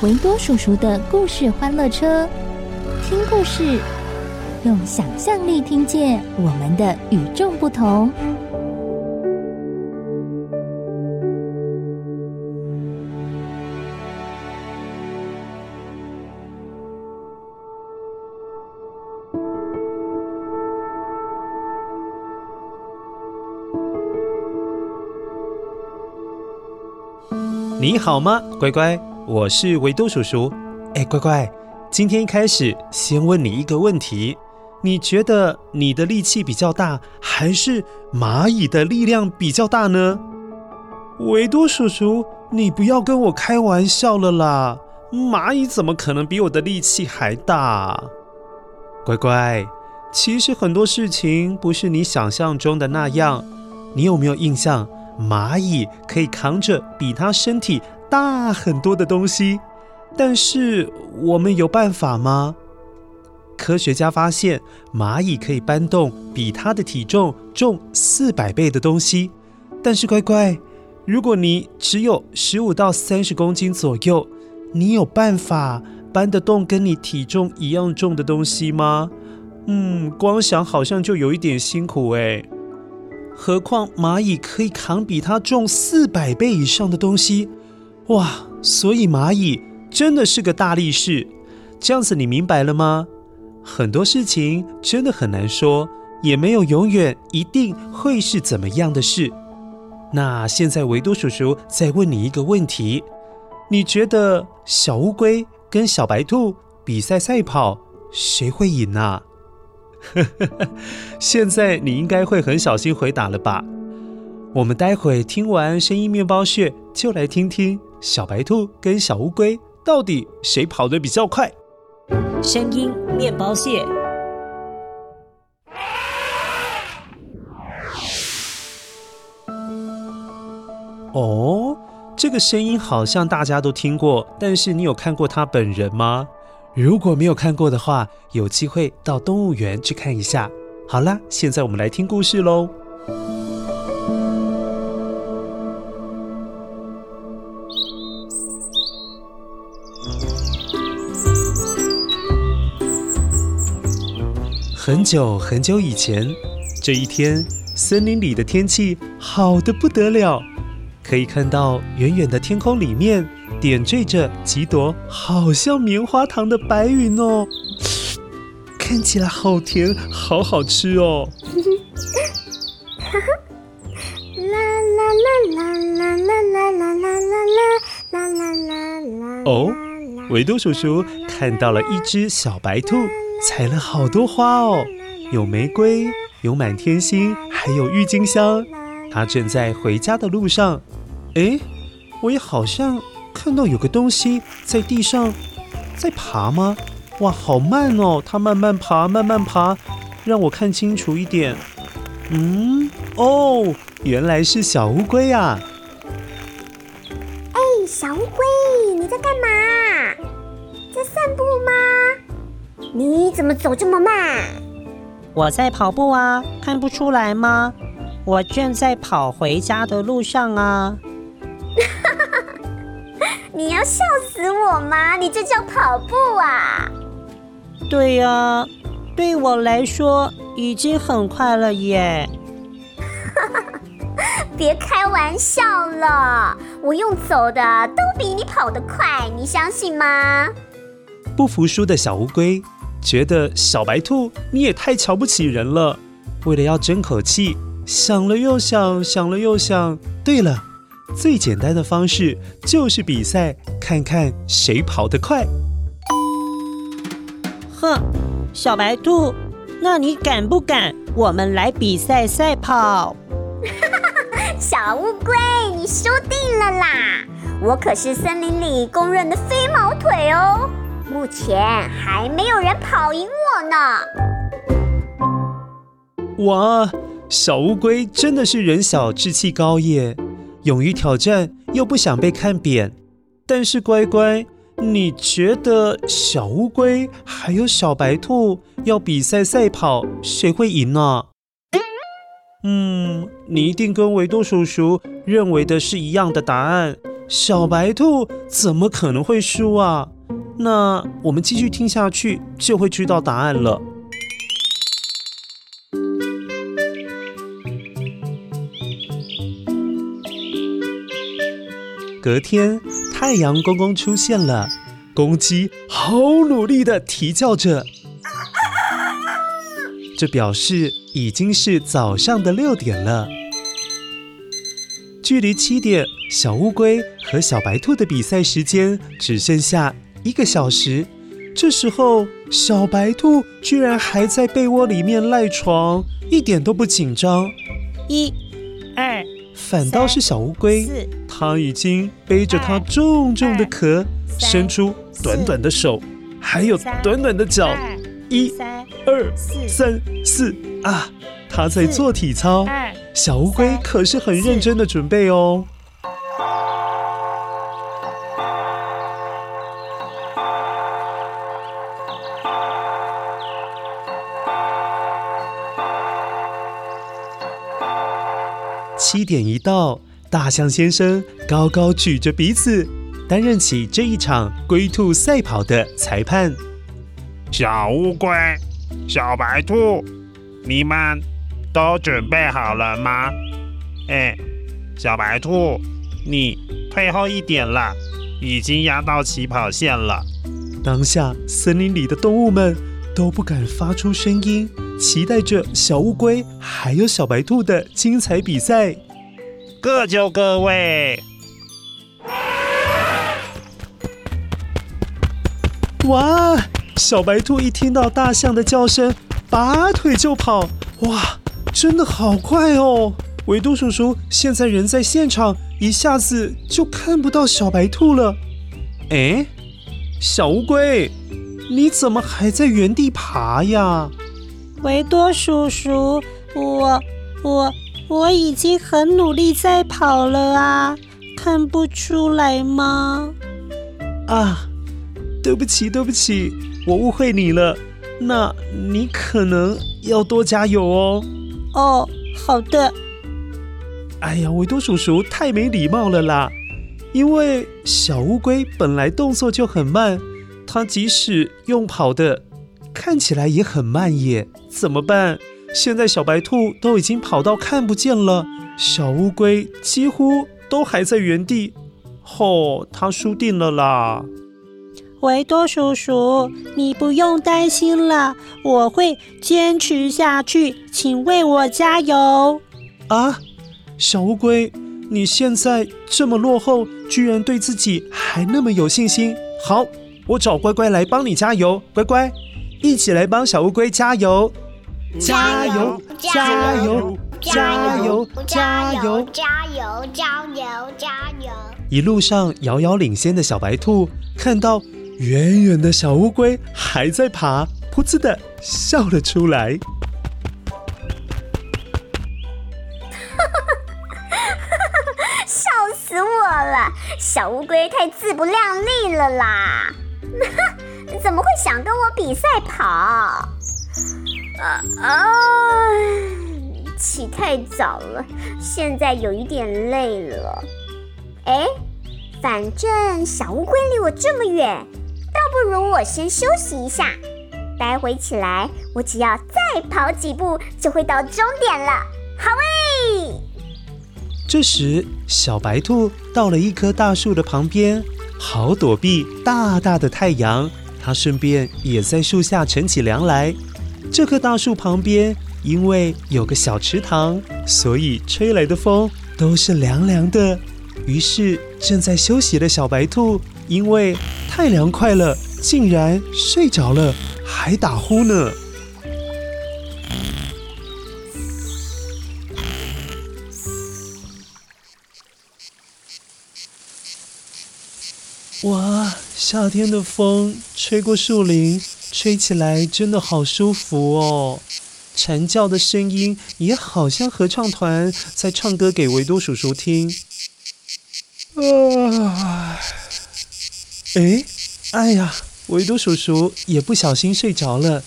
维多叔叔的故事欢乐车，听故事，用想象力听见我们的与众不同。你好吗，乖乖？我是维多叔叔。哎，乖乖，今天一开始先问你一个问题：你觉得你的力气比较大，还是蚂蚁的力量比较大呢？维多叔叔，你不要跟我开玩笑了啦！蚂蚁怎么可能比我的力气还大？乖乖，其实很多事情不是你想象中的那样。你有没有印象？蚂蚁可以扛着比它身体大很多的东西，但是我们有办法吗？科学家发现，蚂蚁可以搬动比它的体重重四百倍的东西。但是乖乖，如果你只有十五到三十公斤左右，你有办法搬得动跟你体重一样重的东西吗？嗯，光想好像就有一点辛苦哎。何况蚂蚁可以扛比它重四百倍以上的东西，哇！所以蚂蚁真的是个大力士。这样子你明白了吗？很多事情真的很难说，也没有永远一定会是怎么样的事。那现在维多叔叔再问你一个问题：你觉得小乌龟跟小白兔比赛赛跑，谁会赢呢？呵呵呵，现在你应该会很小心回答了吧？我们待会听完声音面包屑，就来听听小白兔跟小乌龟到底谁跑得比较快。声音面包蟹。哦，这个声音好像大家都听过，但是你有看过他本人吗？如果没有看过的话，有机会到动物园去看一下。好啦，现在我们来听故事喽。很久很久以前，这一天，森林里的天气好的不得了，可以看到远远的天空里面点缀着几朵好像棉花糖的白云哦，看起来好甜，好好吃哦。啦啦啦啦啦啦啦啦啦啦啦啦啦啦。哦，维多叔叔看到了一只小白兔。采了好多花哦，有玫瑰，有满天星，还有郁金香。它正在回家的路上。诶，我也好像。看到有个东西在地上在爬吗？哇，好慢哦！它慢慢爬，慢慢爬，让我看清楚一点。嗯，哦，原来是小乌龟呀！哎，小乌龟，你在干嘛？在散步吗？你怎么走这么慢？我在跑步啊，看不出来吗？我正在跑回家的路上啊。你要笑死我吗？你这叫跑步啊？对呀，对我来说已经很快了耶。别开玩笑了，我用走的都比你跑得快，你相信吗？不服输的小乌龟觉得小白兔你也太瞧不起人了。为了要争口气，想了又想，想了又想。对了，最简单的方式就是比赛，看看谁跑得快。哼，小白兔，那你敢不敢？我们来比赛赛跑。小乌龟，你输定了啦！我可是森林里公认的飞毛腿哦，目前还没有人跑赢我呢。哇，小乌龟真的是人小志气高耶，勇于挑战又不想被看扁。但是乖乖，你觉得小乌龟还有小白兔要比赛赛跑，谁会赢呢？嗯，你一定跟维多叔叔认为的是一样的答案。小白兔怎么可能会输啊？那我们继续听下去就会知道答案了。隔天，太阳公公出现了，公鸡好努力的啼叫着。这表示已经是早上的六点了，距离七点，小乌龟和小白兔的比赛时间只剩下一个小时。这时候，小白兔居然还在被窝里面赖床，一点都不紧张。一、二，反倒是小乌龟，它已经背着它重重的壳，伸出短短的手，还有短短的脚。一、二、三、四啊！它在做体操。小乌龟可是很认真的准备哦。七点一到，大象先生高高举着鼻子，担任起这一场龟兔赛跑的裁判。小乌龟、小白兔，你们都准备好了吗？哎，小白兔，你退后一点了，已经压到起跑线了。当下森林里的动物们都不敢发出声音，期待着小乌龟还有小白兔的精彩比赛。各就各位。哇！小白兔一听到大象的叫声，拔腿就跑。哇，真的好快哦！维多叔叔现在人在现场，一下子就看不到小白兔了。哎，小乌龟，你怎么还在原地爬呀？维多叔叔，我我我已经很努力在跑了啊，看不出来吗？啊，对不起，对不起。我误会你了，那你可能要多加油哦。哦，好的。哎呀，维多叔叔太没礼貌了啦！因为小乌龟本来动作就很慢，它即使用跑的，看起来也很慢耶。怎么办？现在小白兔都已经跑到看不见了，小乌龟几乎都还在原地。吼、哦，它输定了啦！维多叔叔，你不用担心了，我会坚持下去，请为我加油。啊，小乌龟，你现在这么落后，居然对自己还那么有信心。好，我找乖乖来帮你加油，乖乖，一起来帮小乌龟加油，加油，加油，加油，加油，加油，加油，加油！一路上遥遥领先的小白兔看到。远远的小乌龟还在爬，噗呲的笑了出来。笑死我了！小乌龟太自不量力了啦！怎么会想跟我比赛跑？啊啊！起太早了，现在有一点累了。哎，反正小乌龟离我这么远。倒不如我先休息一下，待会起来，我只要再跑几步就会到终点了。好这时，小白兔到了一棵大树的旁边，好躲避大大的太阳。它顺便也在树下乘起凉来。这棵大树旁边，因为有个小池塘，所以吹来的风都是凉凉的。于是，正在休息的小白兔，因为太凉快了，竟然睡着了，还打呼呢。夏天的风吹过树林，吹起来真的好舒服哦。蝉叫的声音也好像合唱团在唱歌给维多叔叔听。啊，哎，哎呀，维多叔叔也不小心睡着了。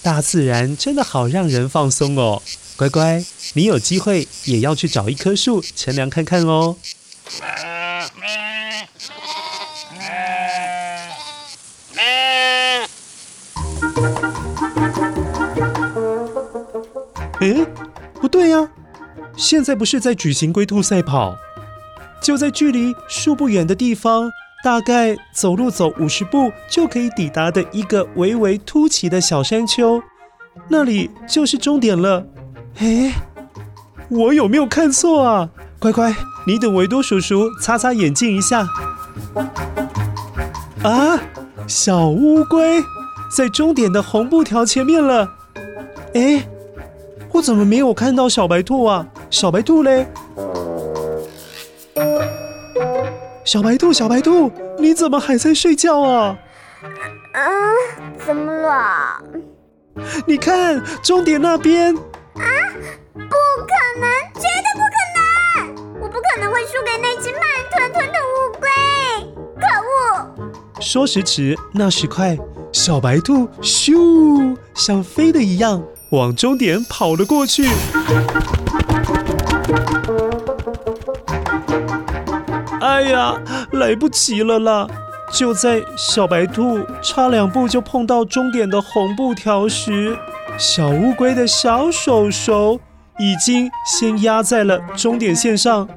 大自然真的好让人放松哦。乖乖，你有机会也要去找一棵树乘凉看看哦。诶，不对呀，现在不是在举行龟兔赛跑，就在距离树不远的地方，大概走路走五十步就可以抵达的一个微微凸起的小山丘，那里就是终点了。诶，我有没有看错啊？乖乖，你等维多叔叔擦擦眼镜一下。啊，小乌龟在终点的红布条前面了。诶。我怎么没有看到小白兔啊？小白兔嘞？小白兔，小白兔，你怎么还在睡觉啊？啊？怎么了？你看终点那边。啊！不可能，绝对不可能！我不可能会输给那只慢吞吞的乌龟！可恶！说时迟，那时快，小白兔咻，像飞的一样。往终点跑了过去。哎呀，来不及了啦！就在小白兔差两步就碰到终点的红布条时，小乌龟的小手手已经先压在了终点线上。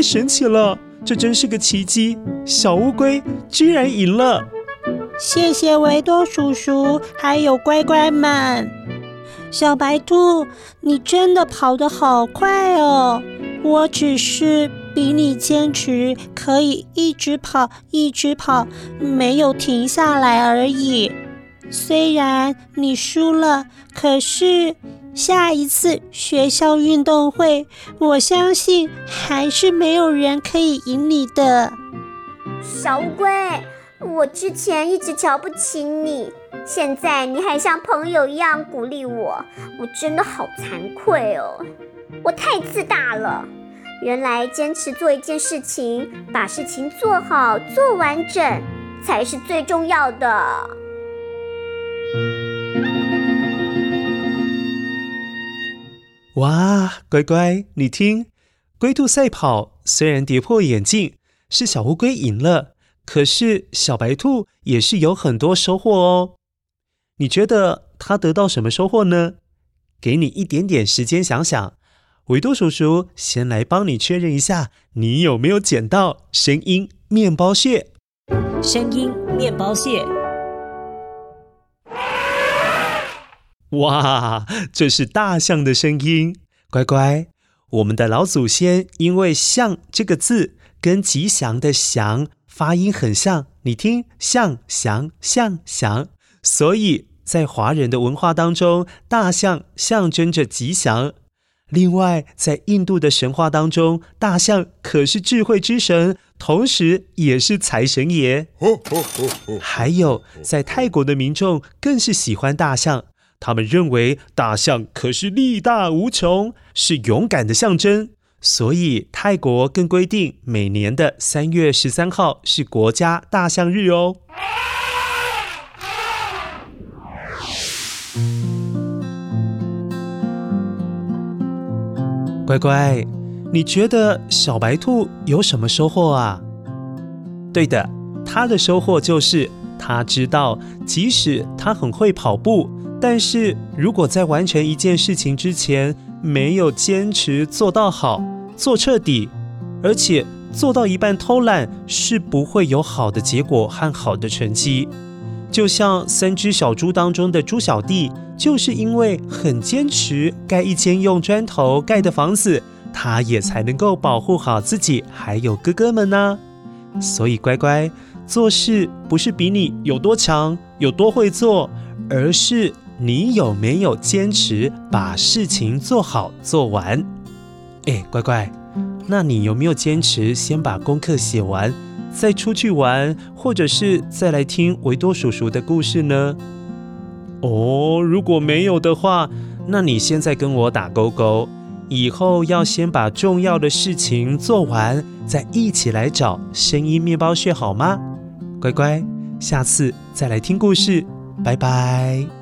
太神奇了！这真是个奇迹，小乌龟居然赢了！谢谢维多叔叔，还有乖乖们。小白兔，你真的跑得好快哦！我只是比你坚持，可以一直跑，一直跑，没有停下来而已。虽然你输了，可是……下一次学校运动会，我相信还是没有人可以赢你的。小乌龟，我之前一直瞧不起你，现在你还像朋友一样鼓励我，我真的好惭愧哦，我太自大了。原来坚持做一件事情，把事情做好、做完整，才是最重要的。哇，乖乖，你听，龟兔赛跑虽然跌破眼镜，是小乌龟赢了，可是小白兔也是有很多收获哦。你觉得它得到什么收获呢？给你一点点时间想想。维多叔叔先来帮你确认一下，你有没有捡到声音面包屑？声音面包屑。哇，这是大象的声音，乖乖。我们的老祖先因为“象”这个字跟吉祥的“祥”发音很像，你听，象祥象祥，所以在华人的文化当中，大象象征着吉祥。另外，在印度的神话当中，大象可是智慧之神，同时也是财神爷。还有，在泰国的民众更是喜欢大象。他们认为大象可是力大无穷，是勇敢的象征，所以泰国更规定每年的三月十三号是国家大象日哦。乖乖，你觉得小白兔有什么收获啊？对的，它的收获就是它知道即使他很会跑步，但是如果在完成一件事情之前没有坚持做到好、做彻底，而且做到一半偷懒，是不会有好的结果和好的成绩。就像三只小猪当中的猪小弟，就是因为很坚持盖一间用砖头盖的房子，他也才能够保护好自己还有哥哥们呢。所以乖乖，做事不是比你有多强、有多会做，而是你有没有坚持把事情做好做完。哎，乖乖，那你有没有坚持先把功课写完？再出去玩，或者是再来听维多叔叔的故事呢？哦，如果没有的话，那你现在跟我打勾勾。以后要先把重要的事情做完，再一起来找声音面包屑好吗？乖乖，下次再来听故事，拜拜。